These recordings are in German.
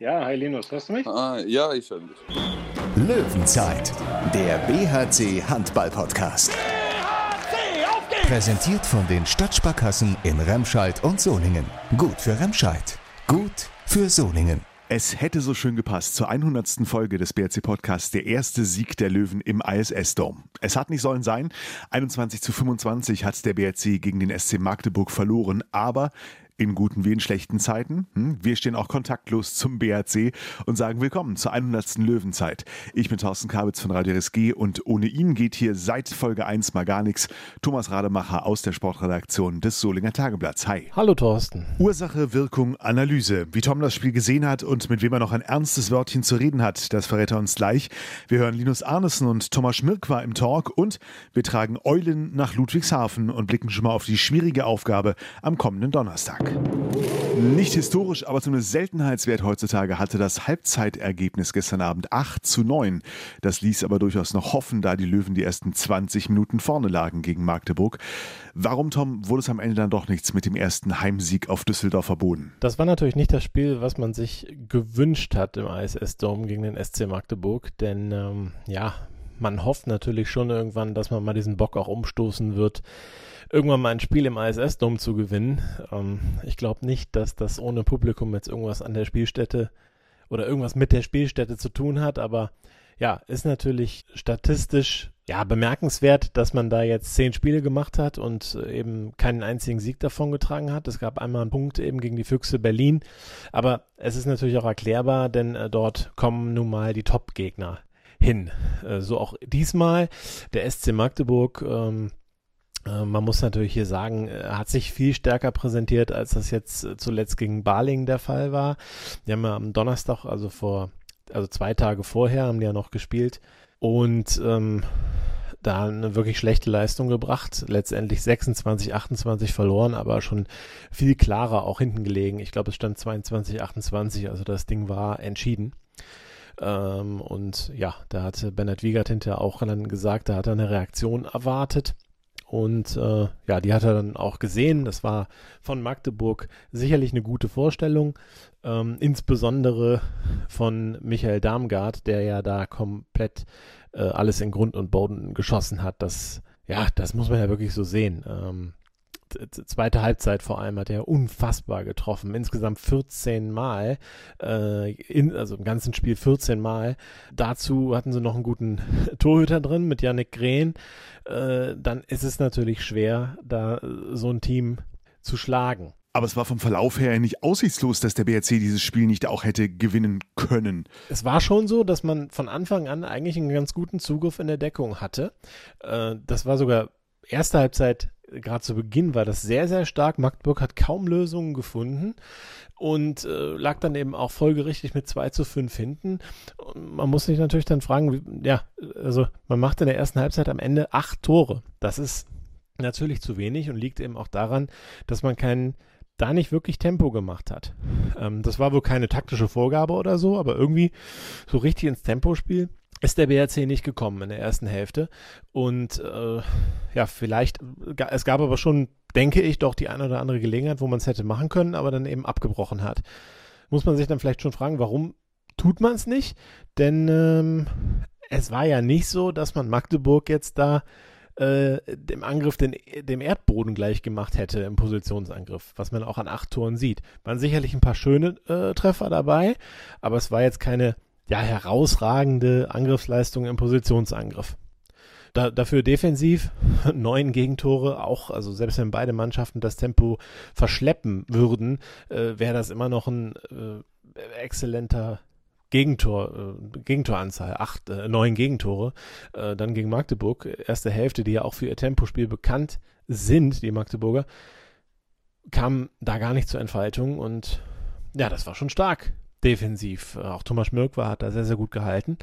Ja, hi Linus, hörst du mich? Ah, ja, ich höre dich. Löwenzeit, der BHC Handball Podcast. BHC, auf geht's! Präsentiert von den Stadtsparkassen in Remscheid und Solingen. Gut für Remscheid, gut für Solingen. Es hätte so schön gepasst zur 100. Folge des BRC Podcasts, der erste Sieg der Löwen im ISS Dome. Es hat nicht sollen sein. 21 zu 25 hat der BRC gegen den SC Magdeburg verloren, aber in guten wie in schlechten Zeiten. Hm? Wir stehen auch kontaktlos zum BRC und sagen Willkommen zur 100. Löwenzeit. Ich bin Thorsten Kabitz von Radio RSG und ohne ihn geht hier seit Folge 1 mal gar nichts. Thomas Rademacher aus der Sportredaktion des Solinger Tageblatts. Hi. Hallo Thorsten. Ursache, Wirkung, Analyse. Wie Tom das Spiel gesehen hat und mit wem er noch ein ernstes Wörtchen zu reden hat, das verrät er uns gleich. Wir hören Linus Arnesen und Thomas Schmirk war im Talk und wir tragen Eulen nach Ludwigshafen und blicken schon mal auf die schwierige Aufgabe am kommenden Donnerstag. Nicht historisch, aber zumindest Seltenheitswert heutzutage hatte das Halbzeitergebnis gestern Abend 8 zu 9. Das ließ aber durchaus noch hoffen, da die Löwen die ersten 20 Minuten vorne lagen gegen Magdeburg. Warum, Tom, wurde es am Ende dann doch nichts mit dem ersten Heimsieg auf Düsseldorfer Boden? Das war natürlich nicht das Spiel, was man sich gewünscht hat im ISS Dome gegen den SC Magdeburg, denn ähm, ja, man hofft natürlich schon irgendwann, dass man mal diesen Bock auch umstoßen wird irgendwann mal ein Spiel im ISS-Dom zu gewinnen. Ähm, ich glaube nicht, dass das ohne Publikum jetzt irgendwas an der Spielstätte oder irgendwas mit der Spielstätte zu tun hat, aber ja, ist natürlich statistisch ja bemerkenswert, dass man da jetzt zehn Spiele gemacht hat und eben keinen einzigen Sieg davon getragen hat. Es gab einmal einen Punkt eben gegen die Füchse Berlin, aber es ist natürlich auch erklärbar, denn äh, dort kommen nun mal die Top-Gegner hin. Äh, so auch diesmal der SC Magdeburg. Ähm, äh, man muss natürlich hier sagen, er hat sich viel stärker präsentiert, als das jetzt äh, zuletzt gegen Baling der Fall war. Die haben ja am Donnerstag, also vor, also zwei Tage vorher, haben die ja noch gespielt und ähm, da eine wirklich schlechte Leistung gebracht. Letztendlich 26, 28 verloren, aber schon viel klarer auch hinten gelegen. Ich glaube, es stand 22, 28, also das Ding war entschieden. Ähm, und ja, da hatte Bernhard Wiegert hinterher auch dann gesagt, da hat er eine Reaktion erwartet. Und äh, ja, die hat er dann auch gesehen. Das war von Magdeburg sicherlich eine gute Vorstellung. Ähm, insbesondere von Michael Darmgard, der ja da komplett äh, alles in Grund und Boden geschossen hat. Das, ja, das muss man ja wirklich so sehen. Ähm, zweite Halbzeit vor allem hat er unfassbar getroffen. Insgesamt 14 Mal, äh, in, also im ganzen Spiel 14 Mal. Dazu hatten sie noch einen guten Torhüter drin mit Yannick Grehn. Äh, dann ist es natürlich schwer, da so ein Team zu schlagen. Aber es war vom Verlauf her nicht aussichtslos, dass der BRC dieses Spiel nicht auch hätte gewinnen können. Es war schon so, dass man von Anfang an eigentlich einen ganz guten Zugriff in der Deckung hatte. Äh, das war sogar erste Halbzeit gerade zu Beginn war das sehr, sehr stark. Magdeburg hat kaum Lösungen gefunden und äh, lag dann eben auch folgerichtig mit 2 zu 5 hinten. Und man muss sich natürlich dann fragen, wie, ja, also man macht in der ersten Halbzeit am Ende acht Tore. Das ist natürlich zu wenig und liegt eben auch daran, dass man keinen da nicht wirklich Tempo gemacht hat. Ähm, das war wohl keine taktische Vorgabe oder so, aber irgendwie so richtig ins Tempospiel ist der BRC nicht gekommen in der ersten Hälfte. Und äh, ja, vielleicht, es gab aber schon, denke ich, doch die eine oder andere Gelegenheit, wo man es hätte machen können, aber dann eben abgebrochen hat. Muss man sich dann vielleicht schon fragen, warum tut man es nicht? Denn ähm, es war ja nicht so, dass man Magdeburg jetzt da äh, dem Angriff den, dem Erdboden gleich gemacht hätte im Positionsangriff, was man auch an acht Toren sieht. Waren sicherlich ein paar schöne äh, Treffer dabei, aber es war jetzt keine ja, herausragende Angriffsleistung im Positionsangriff. Da, dafür defensiv neun Gegentore, auch, also selbst wenn beide Mannschaften das Tempo verschleppen würden, äh, wäre das immer noch ein äh, exzellenter Gegentor, äh, Gegentoranzahl, acht, äh, neun Gegentore, äh, dann gegen Magdeburg, erste Hälfte, die ja auch für ihr Tempospiel bekannt sind, die Magdeburger, kam da gar nicht zur Entfaltung und ja, das war schon stark defensiv. Auch Thomas Schmirk war, hat da sehr, sehr gut gehalten.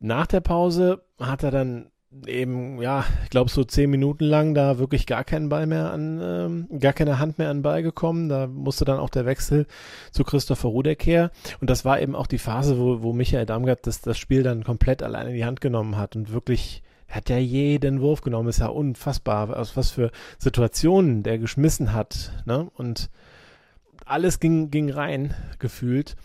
Nach der Pause hat er dann eben, ja, ich glaube, so zehn Minuten lang da wirklich gar keinen Ball mehr an, ähm, gar keine Hand mehr an Ball gekommen. Da musste dann auch der Wechsel zu Christopher Rudek her. Und das war eben auch die Phase, wo, wo Michael Damgard das, das Spiel dann komplett alleine in die Hand genommen hat und wirklich hat ja jeden Wurf genommen, ist ja unfassbar, aus was für Situationen der geschmissen hat. Ne? Und alles ging, ging rein, gefühlt.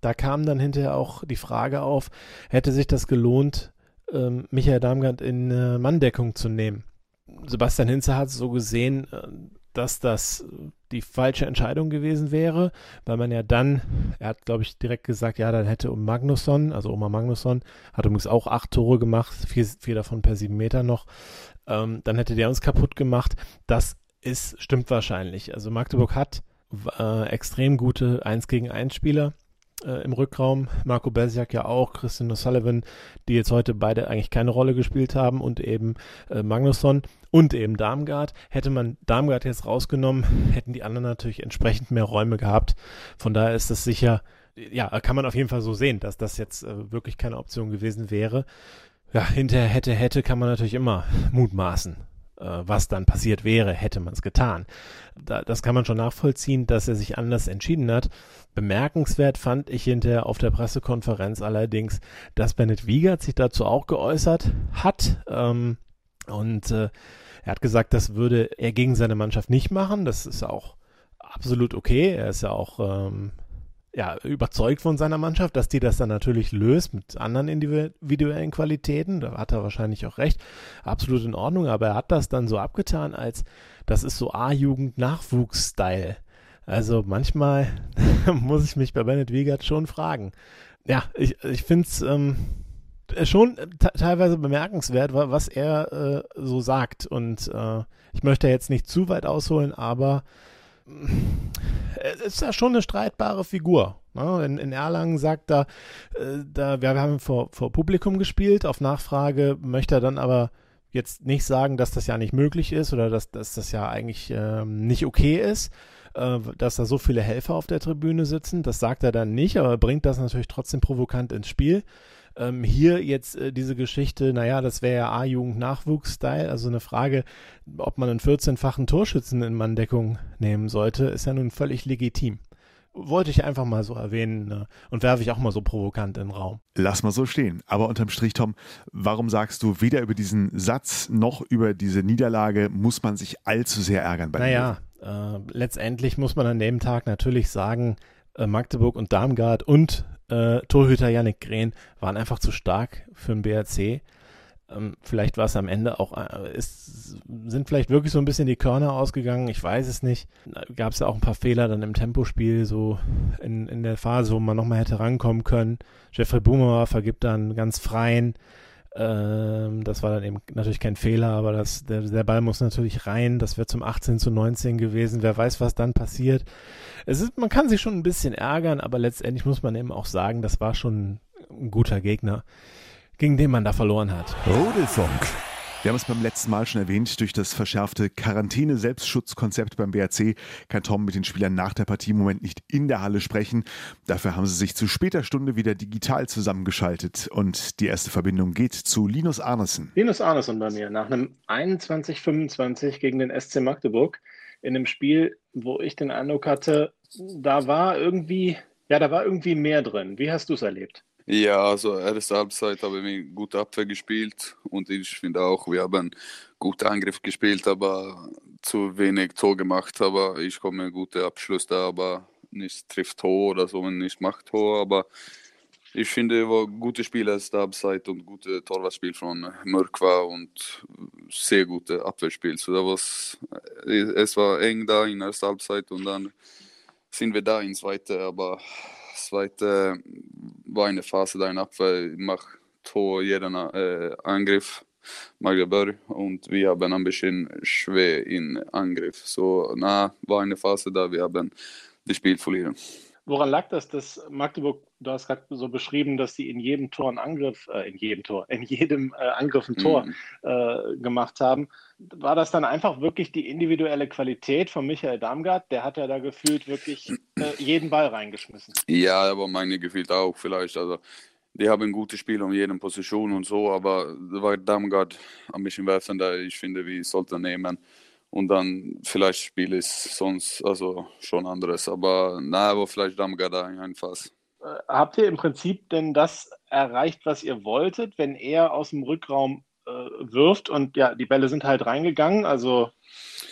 da kam dann hinterher auch die Frage auf, hätte sich das gelohnt, ähm, Michael Darmgard in äh, Manndeckung zu nehmen? Sebastian Hinze hat so gesehen, äh, dass das die falsche Entscheidung gewesen wäre, weil man ja dann, er hat glaube ich direkt gesagt, ja, dann hätte um Magnusson, also Oma Magnusson, hat übrigens auch acht Tore gemacht, vier, vier davon per sieben Meter noch, ähm, dann hätte der uns kaputt gemacht. Das ist, stimmt wahrscheinlich. Also Magdeburg hat äh, extrem gute 1 gegen 1 Spieler äh, im Rückraum. Marco Belsiak ja auch, Christian O'Sullivan, die jetzt heute beide eigentlich keine Rolle gespielt haben und eben äh, Magnusson und eben Darmgard. Hätte man Darmgard jetzt rausgenommen, hätten die anderen natürlich entsprechend mehr Räume gehabt. Von daher ist das sicher, ja, kann man auf jeden Fall so sehen, dass das jetzt äh, wirklich keine Option gewesen wäre. Ja, hinterher hätte, hätte, kann man natürlich immer mutmaßen was dann passiert wäre, hätte man es getan. Da, das kann man schon nachvollziehen, dass er sich anders entschieden hat. Bemerkenswert fand ich hinterher auf der Pressekonferenz allerdings, dass Bennett Wiegert sich dazu auch geäußert hat. Ähm, und äh, er hat gesagt, das würde er gegen seine Mannschaft nicht machen. Das ist auch absolut okay. Er ist ja auch ähm, ja, überzeugt von seiner Mannschaft, dass die das dann natürlich löst mit anderen individuellen Qualitäten. Da hat er wahrscheinlich auch recht. Absolut in Ordnung, aber er hat das dann so abgetan, als das ist so A-Jugend-Nachwuchs-Style. Also manchmal muss ich mich bei Bennett Wiegert schon fragen. Ja, ich, ich finde es ähm, schon teilweise bemerkenswert, was er äh, so sagt. Und äh, ich möchte jetzt nicht zu weit ausholen, aber ist ja schon eine streitbare Figur. Ne? In, in, Erlangen sagt er, äh, da, wir haben vor, vor Publikum gespielt, auf Nachfrage möchte er dann aber jetzt nicht sagen, dass das ja nicht möglich ist oder dass, dass das ja eigentlich ähm, nicht okay ist, äh, dass da so viele Helfer auf der Tribüne sitzen. Das sagt er dann nicht, aber bringt das natürlich trotzdem provokant ins Spiel. Ähm, hier jetzt äh, diese Geschichte, naja, das wäre ja A-Jugend-Nachwuchs-Style, also eine Frage, ob man einen 14-fachen Torschützen in Manndeckung nehmen sollte, ist ja nun völlig legitim wollte ich einfach mal so erwähnen ne? und werfe ich auch mal so provokant in den Raum. Lass mal so stehen. Aber unterm Strich, Tom, warum sagst du, weder über diesen Satz noch über diese Niederlage muss man sich allzu sehr ärgern bei Naja, äh, letztendlich muss man an dem Tag natürlich sagen, äh, Magdeburg und Darmgard und äh, Torhüter Yannick Grehn waren einfach zu stark für den BRC. Ähm, vielleicht war es am Ende auch, äh, ist, sind vielleicht wirklich so ein bisschen die Körner ausgegangen, ich weiß es nicht. Gab es ja auch ein paar Fehler dann im Tempospiel, so in, in der Phase, wo man nochmal hätte rankommen können. Jeffrey Boomer vergibt dann ganz freien. Ähm, das war dann eben natürlich kein Fehler, aber das, der, der Ball muss natürlich rein. Das wäre zum 18 zu 19 gewesen. Wer weiß, was dann passiert. Es ist, man kann sich schon ein bisschen ärgern, aber letztendlich muss man eben auch sagen, das war schon ein guter Gegner, gegen den man da verloren hat. Rudelfunk. Wir haben es beim letzten Mal schon erwähnt, durch das verschärfte Quarantäne-Selbstschutzkonzept beim BRC kann Tom mit den Spielern nach der Partie im Moment nicht in der Halle sprechen. Dafür haben sie sich zu später Stunde wieder digital zusammengeschaltet und die erste Verbindung geht zu Linus Arnesen. Linus Arnesen bei mir nach einem 21-25 gegen den SC Magdeburg in einem Spiel, wo ich den Eindruck hatte, da war irgendwie, ja, da war irgendwie mehr drin. Wie hast du es erlebt? Ja, also erste Halbzeit haben wir gut Abwehr gespielt und ich finde auch, wir haben guten Angriff gespielt, aber zu wenig Tor gemacht. Aber ich komme gute Abschluss da, aber nicht trifft Tor oder so, nicht macht Tor. Aber ich finde, war gute Spiele erste Halbzeit und gute Torwartspiel von Mörkwa und sehr gute Abwehrspiel. So, da es war eng da in der ersten Halbzeit und dann sind wir da in zweite, aber zweite war eine Phase da in Abwehr, macht Tor jeden äh, Angriff Magdeburg und wir haben ein bisschen schwer in Angriff. So, na, war eine Phase da, wir haben das Spiel verlieren. Woran lag das, dass Magdeburg, du hast gerade so beschrieben, dass sie in jedem Tor einen Angriff, äh, in jedem Tor, in jedem äh, Angriff ein Tor mhm. äh, gemacht haben? War das dann einfach wirklich die individuelle Qualität von Michael Damgard? Der hat ja da gefühlt wirklich äh, jeden Ball reingeschmissen. Ja, aber meine gefühlt auch vielleicht. Also die haben ein gutes Spiel um jede Position und so, aber da war Damgard ein bisschen werfender. Ich finde, wir sollten nehmen und dann vielleicht Spiel ist sonst also schon anderes. Aber na, aber vielleicht Damgada einfach. Äh, habt ihr im Prinzip denn das erreicht, was ihr wolltet, wenn er aus dem Rückraum äh, wirft und ja, die Bälle sind halt reingegangen? Also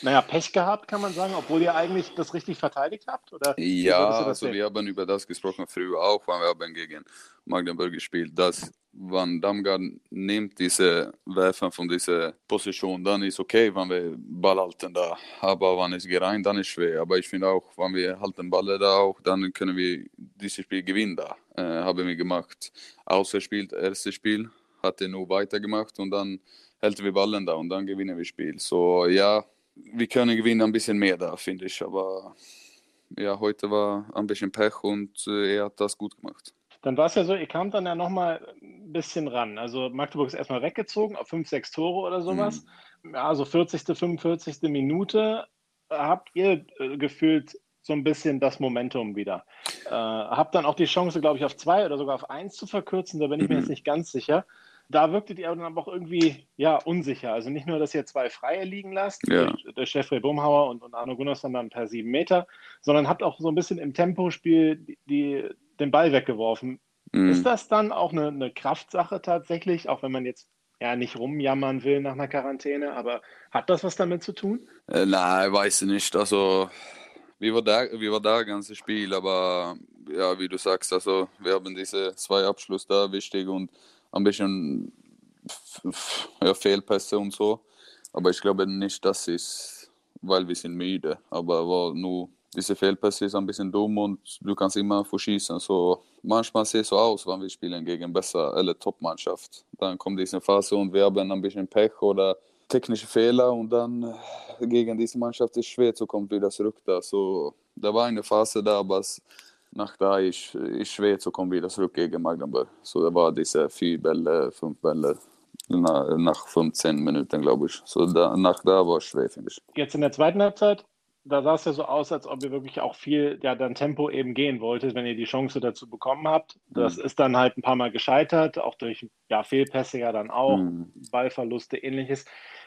naja, Pech gehabt, kann man sagen, obwohl ihr eigentlich das richtig verteidigt habt? Oder ja, also wir haben über das gesprochen früher auch, weil wir haben gegen Magdeburg gespielt, dass wenn Damgard nimmt diese Werfen von dieser Position, dann ist okay, wenn wir Ball halten da. Aber wenn es geht rein, dann ist es schwer. Aber ich finde auch, wenn wir halten Ball da auch, dann können wir dieses Spiel gewinnen da. Äh, haben wir gemacht. Außer spielt erstes Spiel, hat er nur weitergemacht und dann halten wir Ballen da und dann gewinnen wir Spiel. So ja, wir können gewinnen ein bisschen mehr da, finde ich. Aber ja, heute war ein bisschen Pech und äh, er hat das gut gemacht. Dann war es ja so, ihr kamt dann ja nochmal ein bisschen ran. Also Magdeburg ist erstmal weggezogen auf 5, 6 Tore oder sowas. Mhm. Ja, so 40., 45. Minute habt ihr äh, gefühlt so ein bisschen das Momentum wieder. Äh, habt dann auch die Chance, glaube ich, auf zwei oder sogar auf eins zu verkürzen, da bin ich mir jetzt mhm. nicht ganz sicher. Da wirktet ihr dann aber auch irgendwie ja, unsicher. Also nicht nur, dass ihr zwei Freie liegen lasst, ja. der Jeffrey Bumhauer und, und Arno Gunnarsson dann per sieben Meter, sondern habt auch so ein bisschen im Tempospiel die, die den Ball weggeworfen. Mhm. Ist das dann auch eine, eine Kraftsache tatsächlich, auch wenn man jetzt ja nicht rumjammern will nach einer Quarantäne, aber hat das was damit zu tun? Äh, nein, weiß ich nicht. Also wir waren da, wir waren da ganze Spiel, aber ja, wie du sagst, also wir haben diese zwei Abschluss da wichtig und ein bisschen ja, Fehlpässe und so. Aber ich glaube nicht, dass es, weil wir sind müde, aber war nur diese Fehlpässe ist ein bisschen dumm und du kannst immer verschießen. So, manchmal sieht es so aus, wenn wir spielen gegen besser eller Top-Mannschaft. Dann kommt diese Phase und wir haben ein bisschen Pech oder technische Fehler und dann äh, gegen diese Mannschaft ist es schwer zu kommen wieder zurück da. So, da war eine Phase da, aber nach da ist es schwer zu kommen wieder zurück gegen Magdeburg. So, da war diese vier Bälle, fünf Bälle nach 15 Minuten, glaube ich. So, da, nach da war es schwer, finde ich. Jetzt in der zweiten Halbzeit da sah es ja so aus, als ob ihr wirklich auch viel ja, dann Tempo eben gehen wolltet, wenn ihr die Chance dazu bekommen habt. Das mhm. ist dann halt ein paar Mal gescheitert, auch durch ja, Fehlpässe ja dann auch, mhm. Ballverluste, ähnliches.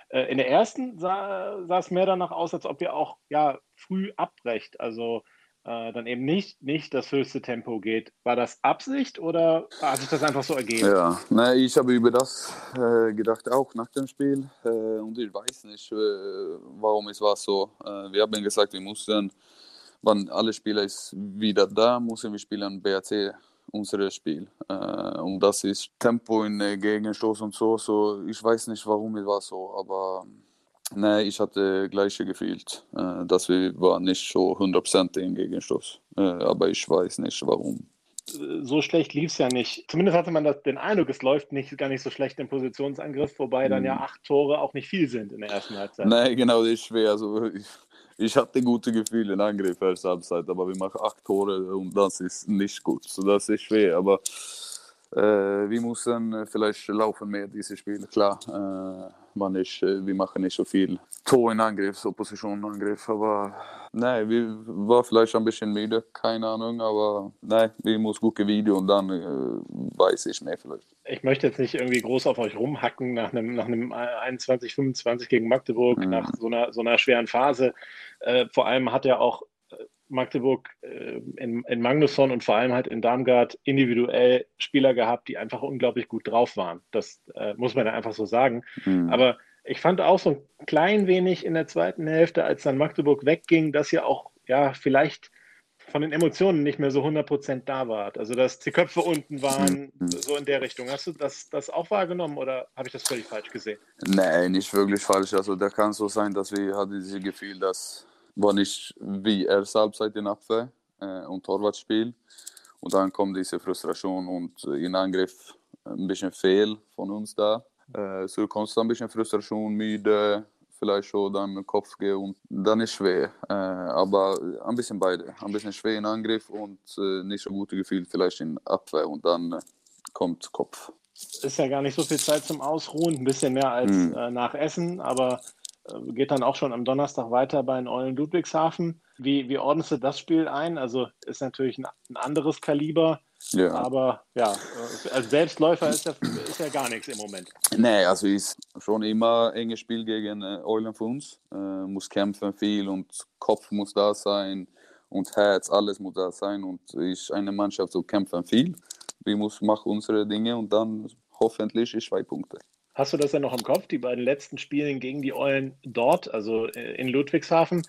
Äh, in der ersten sah, sah, es mehr danach aus, als ob ihr auch ja, früh abbrecht. Also äh, dann eben nicht, nicht das höchste Tempo geht. War das Absicht oder hat sich das einfach so ergeben? Ja, nee, ich habe über das äh, gedacht, auch nach dem Spiel. Äh, und ich weiß nicht, äh, warum es war so. Äh, wir haben gesagt, wir mussten, wenn alle Spieler ist wieder da, müssen wir spielen BRC unser Spiel. Äh, und das ist Tempo in Gegenstoß und so. so. Ich weiß nicht, warum es war so, aber Nej, ich hatte gleiche gefühlt, äh, dass wir war nicht so 100% im Gegenstoß. Äh, aber ich weiß nicht warum. So schlecht lief es ja nicht. Zumindest hatte man das, den Eindruck, es läuft nicht, gar nicht so schlecht im Positionsangriff, wobei dann ja hm. acht Tore auch nicht viel sind in der ersten Halbzeit. Nein, genau, das ist schwer. Also, ich, ich hatte gute Gefühle in Angriff erste Halbzeit, aber wir machen acht Tore und das ist nicht gut. So, das ist schwer. Aber äh, wir müssen vielleicht laufen mehr dieses Spiel, klar. Äh, man ist, äh, wir machen nicht so viel Tor in Angriff, so Positionenangriff, aber nein, wir waren vielleicht ein bisschen müde, keine Ahnung, aber nein, wir müssen gute Video und dann äh, weiß ich mehr vielleicht. Ich möchte jetzt nicht irgendwie groß auf euch rumhacken nach einem, nach einem 21, 25 gegen Magdeburg, mhm. nach so einer, so einer schweren Phase. Äh, vor allem hat er auch Magdeburg äh, in, in Magnusson und vor allem halt in Darmgard individuell Spieler gehabt, die einfach unglaublich gut drauf waren. Das äh, muss man ja einfach so sagen. Mhm. Aber ich fand auch so ein klein wenig in der zweiten Hälfte, als dann Magdeburg wegging, dass ihr auch ja vielleicht von den Emotionen nicht mehr so 100% da wart. Also dass die Köpfe unten waren, mhm. so in der Richtung. Hast du das, das auch wahrgenommen oder habe ich das völlig falsch gesehen? Nein, nicht wirklich falsch. Also da kann so sein, dass wir hatten dieses Gefühl, dass war nicht wie erste Halbzeit in Abwehr äh, und Torwartspiel. Und dann kommt diese Frustration und äh, in Angriff ein bisschen fehl von uns da. Äh, so kommst du ein bisschen Frustration, müde, vielleicht schon dann Kopf gehen und dann ist schwer. Äh, aber ein bisschen beide. Ein bisschen schwer in Angriff und äh, nicht so gute Gefühl vielleicht in Abwehr und dann äh, kommt Kopf. Ist ja gar nicht so viel Zeit zum Ausruhen, ein bisschen mehr als mhm. nach Essen, aber äh, geht dann auch schon am Donnerstag weiter bei den Eulen Ludwigshafen. Wie, wie ordnest du das Spiel ein? Also ist natürlich ein, ein anderes Kaliber, ja. aber ja, äh, als Selbstläufer ist ja, ist ja gar nichts im Moment. Nee, also ist schon immer ein enges Spiel gegen äh, Eulen für uns. Äh, muss kämpfen viel und Kopf muss da sein und Herz, alles muss da sein und ist eine Mannschaft, so kämpfen viel. Wir müssen machen unsere Dinge und dann hoffentlich ist zwei Punkte. Hast du das ja noch im Kopf, die beiden letzten Spielen gegen die Eulen dort, also äh, in Ludwigshafen?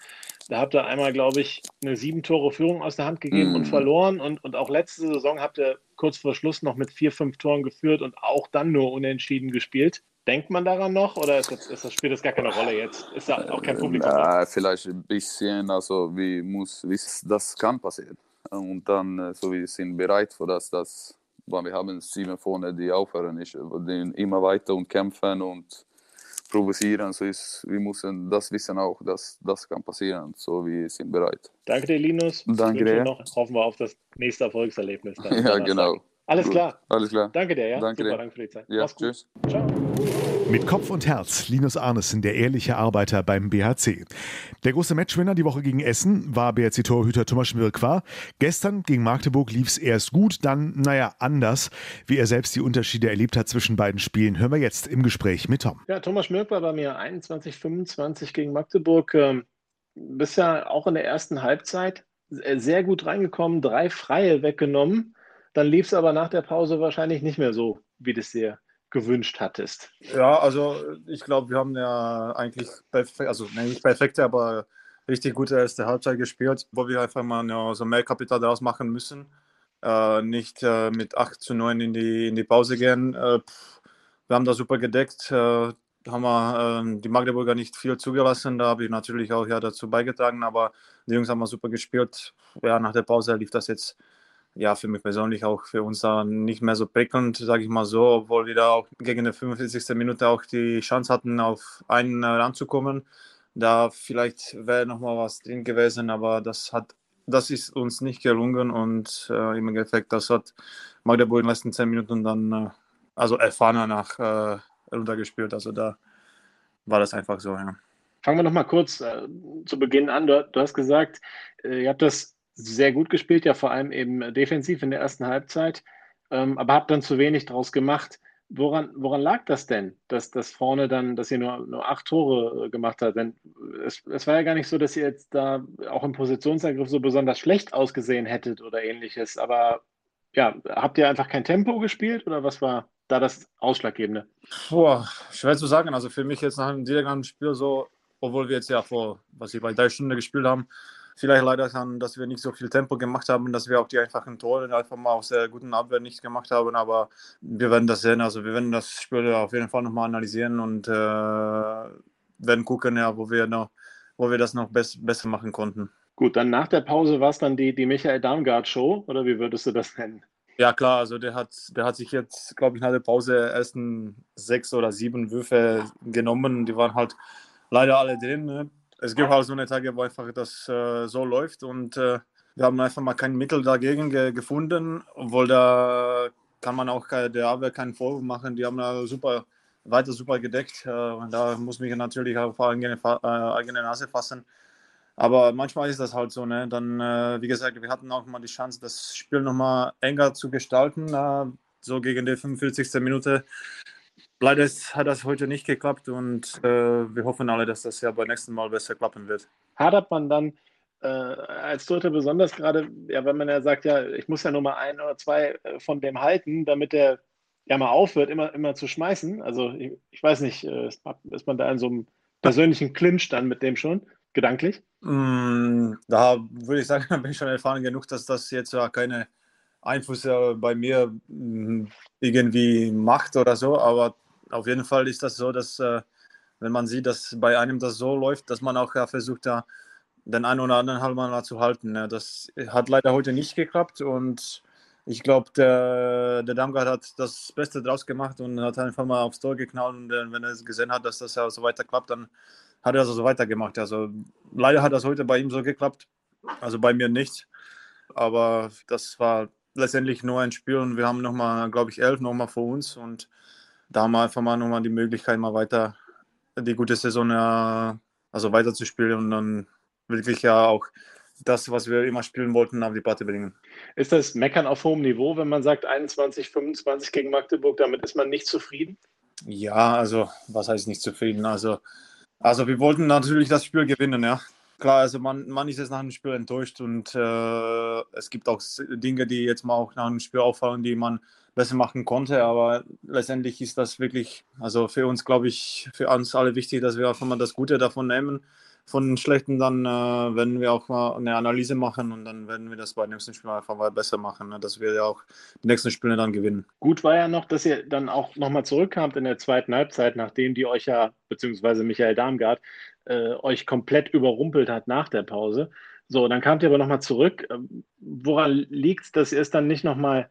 Da habt ihr einmal, glaube ich, eine sieben Tore Führung aus der Hand gegeben mm. und verloren. Und, und auch letzte Saison habt ihr kurz vor Schluss noch mit vier, fünf Toren geführt und auch dann nur unentschieden gespielt. Denkt man daran noch oder ist das, ist das, spielt das gar keine Rolle jetzt? Ist da auch kein Publikum? Ja, vielleicht ein bisschen, also wie muss, wie das kann passieren. Und dann, äh, so wir sind bereit für das, das wir haben sieben vorne, die aufhören nicht, die immer weiter und kämpfen und provozieren. So ist, wir müssen das wissen auch, dass das kann passieren. So wir sind bereit. Danke dir, Linus. Danke dir. Noch, hoffen wir auf das nächste Erfolgserlebnis. ja, genau. Alles klar. Alles klar. Danke dir, ja. Danke Super, dir. danke für die Zeit. Ja, tschüss. Ciao. Mit Kopf und Herz Linus Arnesen, der ehrliche Arbeiter beim BHC. Der große Matchwinner die Woche gegen Essen war BHC-Torhüter Thomas Schmirkwa. Gestern gegen Magdeburg lief es erst gut, dann, naja, anders. Wie er selbst die Unterschiede erlebt hat zwischen beiden Spielen, hören wir jetzt im Gespräch mit Tom. Ja, Thomas Schmirkwa bei mir 21, 25 gegen Magdeburg. Ähm, bisher auch in der ersten Halbzeit sehr gut reingekommen, drei Freie weggenommen. Dann lief es aber nach der Pause wahrscheinlich nicht mehr so, wie du es dir gewünscht hattest. Ja, also ich glaube, wir haben ja eigentlich perfekt, also nicht perfekte, aber richtig gute erste Halbzeit gespielt, wo wir einfach mal ja, so mehr Kapital daraus machen müssen. Äh, nicht äh, mit 8 zu 9 in die, in die Pause gehen. Äh, wir haben da super gedeckt. Äh, haben wir ähm, die Magdeburger nicht viel zugelassen. Da habe ich natürlich auch ja dazu beigetragen, aber die Jungs haben wir super gespielt. Ja, nach der Pause lief das jetzt ja, für mich persönlich auch für uns da nicht mehr so prickelnd, sage ich mal so, obwohl wir da auch gegen die 45. Minute auch die Chance hatten, auf einen ranzukommen. Da vielleicht wäre noch mal was drin gewesen, aber das hat, das ist uns nicht gelungen und äh, im Endeffekt, das hat Magdeburg in den letzten zehn Minuten dann, äh, also erfahrener nach äh, runtergespielt. Also da war das einfach so, ja. Fangen wir noch mal kurz äh, zu Beginn an. Du, du hast gesagt, äh, ihr habt das sehr gut gespielt, ja vor allem eben defensiv in der ersten Halbzeit, ähm, aber habt dann zu wenig draus gemacht. Woran, woran lag das denn, dass das vorne dann, dass ihr nur, nur acht Tore äh, gemacht habt? Denn es, es war ja gar nicht so, dass ihr jetzt da auch im Positionsangriff so besonders schlecht ausgesehen hättet oder ähnliches. Aber ja, habt ihr einfach kein Tempo gespielt oder was war da das Ausschlaggebende? Boah, schwer zu sagen. Also für mich jetzt nach einem direkten Spiel so, obwohl wir jetzt ja vor, was ich bei drei Stunden gespielt haben, vielleicht leider kann, dass wir nicht so viel Tempo gemacht haben, dass wir auch die einfachen Tore einfach mal aus der guten Abwehr nicht gemacht haben. Aber wir werden das sehen. Also wir werden das Spiel auf jeden Fall nochmal analysieren und äh, werden gucken, ja, wo wir noch, wo wir das noch bess besser machen konnten. Gut, dann nach der Pause war es dann die, die Michael Darmgard Show oder wie würdest du das nennen? Ja klar, also der hat, der hat sich jetzt, glaube ich, nach der Pause ersten sechs oder sieben Würfe genommen. Die waren halt leider alle drin. Ne? Es gibt halt so eine Tage, wo einfach das äh, so läuft und äh, wir haben einfach mal kein Mittel dagegen ge gefunden, obwohl da kann man auch der Abwehr keinen Vorwurf machen. Die haben da super, weiter super gedeckt. Äh, da muss mich natürlich auf eigene, äh, eigene Nase fassen. Aber manchmal ist das halt so. Ne? Dann, äh, wie gesagt, wir hatten auch mal die Chance, das Spiel nochmal enger zu gestalten. Äh, so gegen die 45. Minute Leider hat das heute nicht geklappt und äh, wir hoffen alle, dass das ja beim nächsten Mal besser klappen wird. Hadert man dann äh, als Dritte besonders gerade, ja, wenn man ja sagt, ja, ich muss ja nur mal ein oder zwei äh, von dem halten, damit der ja mal aufhört, immer, immer zu schmeißen. Also ich, ich weiß nicht, äh, ist man da in so einem persönlichen Clinch dann mit dem schon, gedanklich? Mm, da würde ich sagen, da bin ich schon erfahren genug, dass das jetzt ja keine Einfluss bei mir mm, irgendwie macht oder so, aber auf jeden Fall ist das so, dass äh, wenn man sieht, dass bei einem das so läuft, dass man auch ja, versucht, da den einen oder anderen mal zu halten. Ja. Das hat leider heute nicht geklappt und ich glaube, der, der Damgard hat das Beste draus gemacht und hat einfach mal aufs Tor geknallt und äh, wenn er gesehen hat, dass das ja so weiter klappt, dann hat er das so weitergemacht. Also leider hat das heute bei ihm so geklappt, also bei mir nicht. Aber das war letztendlich nur ein Spiel und wir haben nochmal, glaube ich, elf nochmal vor uns und da wir einfach mal nochmal die Möglichkeit, mal weiter die gute Saison ja, also weiter zu spielen und dann wirklich ja auch das, was wir immer spielen wollten, auf die Platte bringen. Ist das Meckern auf hohem Niveau, wenn man sagt 21, 25 gegen Magdeburg, damit ist man nicht zufrieden? Ja, also was heißt nicht zufrieden? Also, also wir wollten natürlich das Spiel gewinnen, ja. Klar, also man, man ist jetzt nach dem Spiel enttäuscht und äh, es gibt auch Dinge, die jetzt mal auch nach dem Spiel auffallen, die man besser machen konnte. Aber letztendlich ist das wirklich, also für uns, glaube ich, für uns alle wichtig, dass wir einfach mal das Gute davon nehmen. Von den Schlechten dann äh, werden wir auch mal eine Analyse machen und dann werden wir das bei dem nächsten Spiel einfach mal besser machen, ne? dass wir ja auch die nächsten Spiele dann gewinnen. Gut war ja noch, dass ihr dann auch nochmal zurückkamt in der zweiten Halbzeit, nachdem die euch ja, beziehungsweise Michael Darmgard, äh, euch komplett überrumpelt hat nach der Pause. So, dann kamt ihr aber nochmal zurück. Ähm, woran liegt es, dass ihr es dann nicht nochmal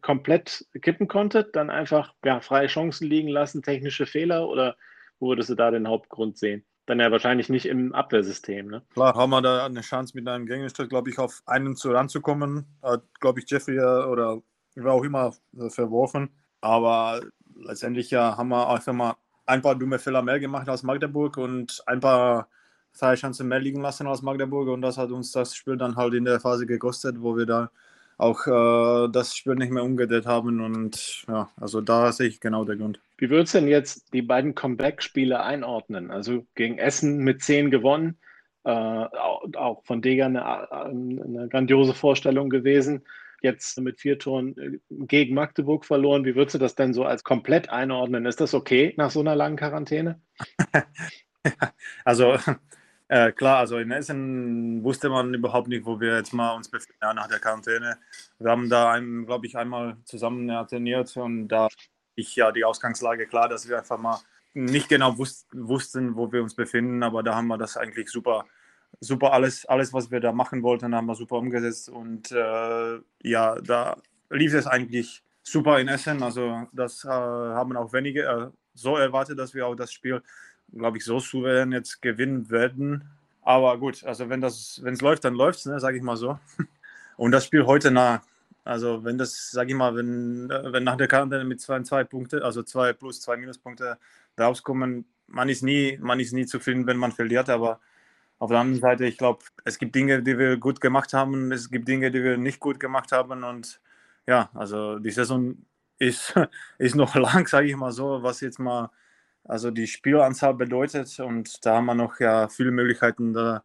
komplett kippen konntet, dann einfach ja, freie Chancen liegen lassen, technische Fehler oder wo würdest du da den Hauptgrund sehen? Dann ja wahrscheinlich nicht im Abwehrsystem. Ne? Klar, haben wir da eine Chance mit einem Gegenstück, glaube ich, auf einen zu ranzukommen. Hat, glaube ich, Jeffrey oder wer auch immer äh, verworfen. Aber letztendlich ja, haben wir einfach mal ein paar dumme Fehler mehr gemacht als Magdeburg und ein paar freie Chancen mehr liegen lassen als Magdeburg. Und das hat uns das Spiel dann halt in der Phase gekostet, wo wir da auch äh, das Spiel nicht mehr umgedreht haben. Und ja, also da sehe ich genau der Grund. Wie würdest du denn jetzt die beiden Comeback-Spiele einordnen? Also gegen Essen mit 10 gewonnen, äh, auch von Deger eine, eine, grandiose Vorstellung gewesen. Jetzt mit vier Toren äh, gegen Magdeburg verloren. Wie würdest du das denn so als komplett einordnen? Ist das okay nach so einer langen Quarantäne? also äh, klar, also in Essen wusste man überhaupt nicht, wo wir jetzt mal uns befinden ja, nach der Quarantäne. Wir haben da, glaube ich, einmal zusammen ja, trainiert und da ich ja die Ausgangslage klar, dass wir einfach mal nicht genau wus wussten, wo wir uns befinden, aber da haben wir das eigentlich super, super alles, alles, was wir da machen wollten, haben wir super umgesetzt und äh, ja, da lief es eigentlich super in Essen. Also das äh, haben auch wenige äh, so erwartet, dass wir auch das Spiel glaube ich, so souverän jetzt gewinnen werden. Aber gut, also wenn es läuft, dann läuft es, ne, sage ich mal so. Und das Spiel heute nah. Also wenn das, sage ich mal, wenn, wenn nach der Karte mit zwei, zwei Punkte, also zwei plus zwei Minuspunkte rauskommen, man ist nie, man ist nie zufrieden, wenn man verliert, aber auf der anderen Seite, ich glaube, es gibt Dinge, die wir gut gemacht haben, es gibt Dinge, die wir nicht gut gemacht haben und ja, also die Saison ist, ist noch lang, sage ich mal so, was jetzt mal also die Spielanzahl bedeutet und da haben wir noch ja viele Möglichkeiten, da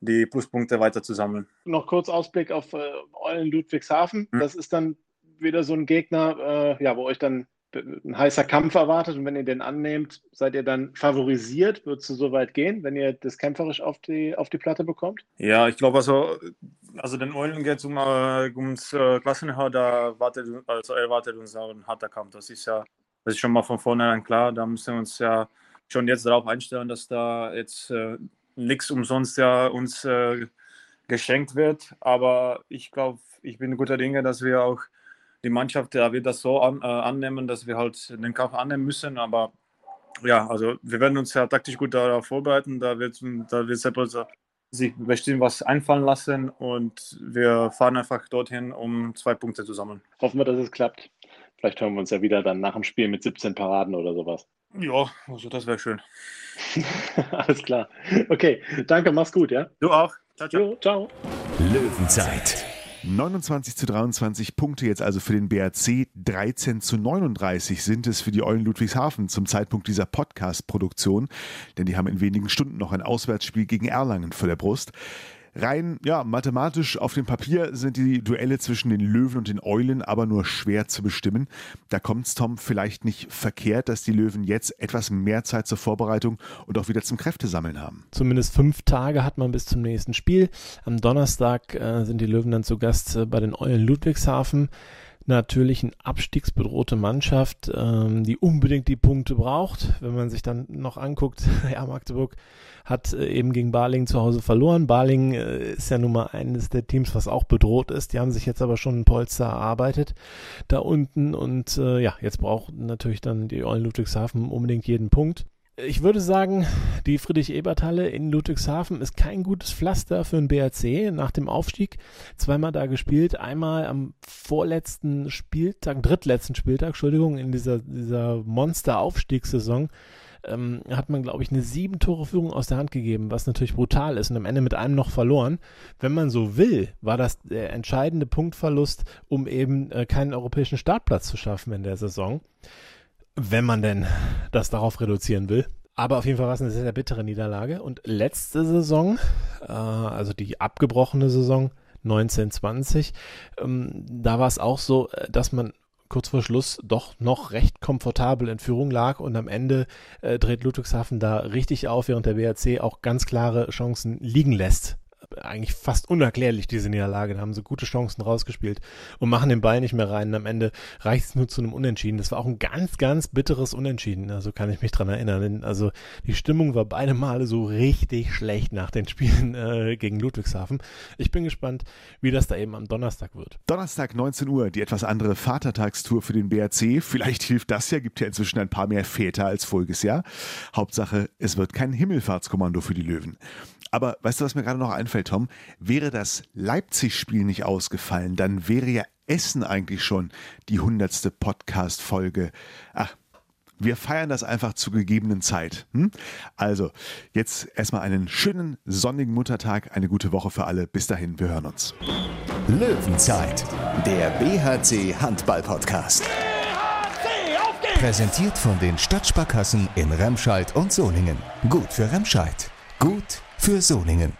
die Pluspunkte weiter zu sammeln. Noch kurz Ausblick auf äh, Eulen Ludwigshafen. Hm. Das ist dann wieder so ein Gegner, äh, ja, wo euch dann ein heißer Kampf erwartet und wenn ihr den annehmt, seid ihr dann favorisiert? Würdest du so weit gehen, wenn ihr das kämpferisch auf die, auf die Platte bekommt? Ja, ich glaube also, also den Eulen geht um, äh, ums äh, Klassenerhalt, da wartet, also erwartet uns auch ein harter Kampf. Das ist ja das ist schon mal von vornherein klar. Da müssen wir uns ja schon jetzt darauf einstellen, dass da jetzt äh, nichts umsonst ja uns äh, geschenkt wird. Aber ich glaube, ich bin guter Dinge, dass wir auch die Mannschaft, da wird das so an, äh, annehmen, dass wir halt den Kampf annehmen müssen. Aber ja, also wir werden uns ja taktisch gut darauf vorbereiten. Da wird, da wird Seppelser sich bestimmt was einfallen lassen und wir fahren einfach dorthin, um zwei Punkte zu sammeln. Hoffen wir, dass es klappt. Vielleicht hören wir uns ja wieder dann nach dem Spiel mit 17 Paraden oder sowas. Ja, also das wäre schön. Alles klar. Okay, danke, mach's gut, ja? Du auch. Ciao, ciao. Jo, ciao. Löwenzeit. 29 zu 23 Punkte jetzt also für den BRC, 13 zu 39 sind es für die Eulen Ludwigshafen zum Zeitpunkt dieser Podcast-Produktion, denn die haben in wenigen Stunden noch ein Auswärtsspiel gegen Erlangen vor der Brust. Rein ja, mathematisch auf dem Papier sind die Duelle zwischen den Löwen und den Eulen aber nur schwer zu bestimmen. Da kommt es Tom vielleicht nicht verkehrt, dass die Löwen jetzt etwas mehr Zeit zur Vorbereitung und auch wieder zum Kräftesammeln haben. Zumindest fünf Tage hat man bis zum nächsten Spiel. Am Donnerstag äh, sind die Löwen dann zu Gast äh, bei den Eulen Ludwigshafen natürlich eine abstiegsbedrohte Mannschaft, ähm, die unbedingt die Punkte braucht. Wenn man sich dann noch anguckt, ja, Magdeburg hat äh, eben gegen Barling zu Hause verloren. Barling äh, ist ja nun mal eines der Teams, was auch bedroht ist. Die haben sich jetzt aber schon ein Polster erarbeitet da unten und äh, ja, jetzt braucht natürlich dann die Eulen Ludwigshafen unbedingt jeden Punkt. Ich würde sagen, die Friedrich-Ebert-Halle in Ludwigshafen ist kein gutes Pflaster für den BRC nach dem Aufstieg. Zweimal da gespielt, einmal am vorletzten Spieltag, drittletzten Spieltag, Entschuldigung, in dieser, dieser Monster-Aufstiegssaison ähm, hat man, glaube ich, eine sieben Tore Führung aus der Hand gegeben, was natürlich brutal ist und am Ende mit einem noch verloren. Wenn man so will, war das der entscheidende Punktverlust, um eben äh, keinen europäischen Startplatz zu schaffen in der Saison wenn man denn das darauf reduzieren will. Aber auf jeden Fall war es eine sehr, sehr bittere Niederlage. Und letzte Saison, äh, also die abgebrochene Saison 1920, ähm, da war es auch so, äh, dass man kurz vor Schluss doch noch recht komfortabel in Führung lag und am Ende äh, dreht Ludwigshafen da richtig auf, während der BRC auch ganz klare Chancen liegen lässt eigentlich fast unerklärlich, diese Niederlage. Da haben sie gute Chancen rausgespielt und machen den Ball nicht mehr rein. Und am Ende reicht es nur zu einem Unentschieden. Das war auch ein ganz, ganz bitteres Unentschieden. Also kann ich mich dran erinnern. Also die Stimmung war beide Male so richtig schlecht nach den Spielen äh, gegen Ludwigshafen. Ich bin gespannt, wie das da eben am Donnerstag wird. Donnerstag 19 Uhr, die etwas andere Vatertagstour für den BRC. Vielleicht hilft das ja, gibt ja inzwischen ein paar mehr Väter als voriges Jahr. Hauptsache, es wird kein Himmelfahrtskommando für die Löwen. Aber weißt du, was mir gerade noch einfällt, Tom? Wäre das Leipzig-Spiel nicht ausgefallen, dann wäre ja Essen eigentlich schon die hundertste Podcast-Folge. Ach, wir feiern das einfach zur gegebenen Zeit. Hm? Also, jetzt erstmal einen schönen sonnigen Muttertag, eine gute Woche für alle. Bis dahin, wir hören uns. Löwenzeit, der BHC Handball Podcast. BHC, auf geht's! Präsentiert von den Stadtsparkassen in Remscheid und Solingen. Gut für Remscheid. Gut für Solingen.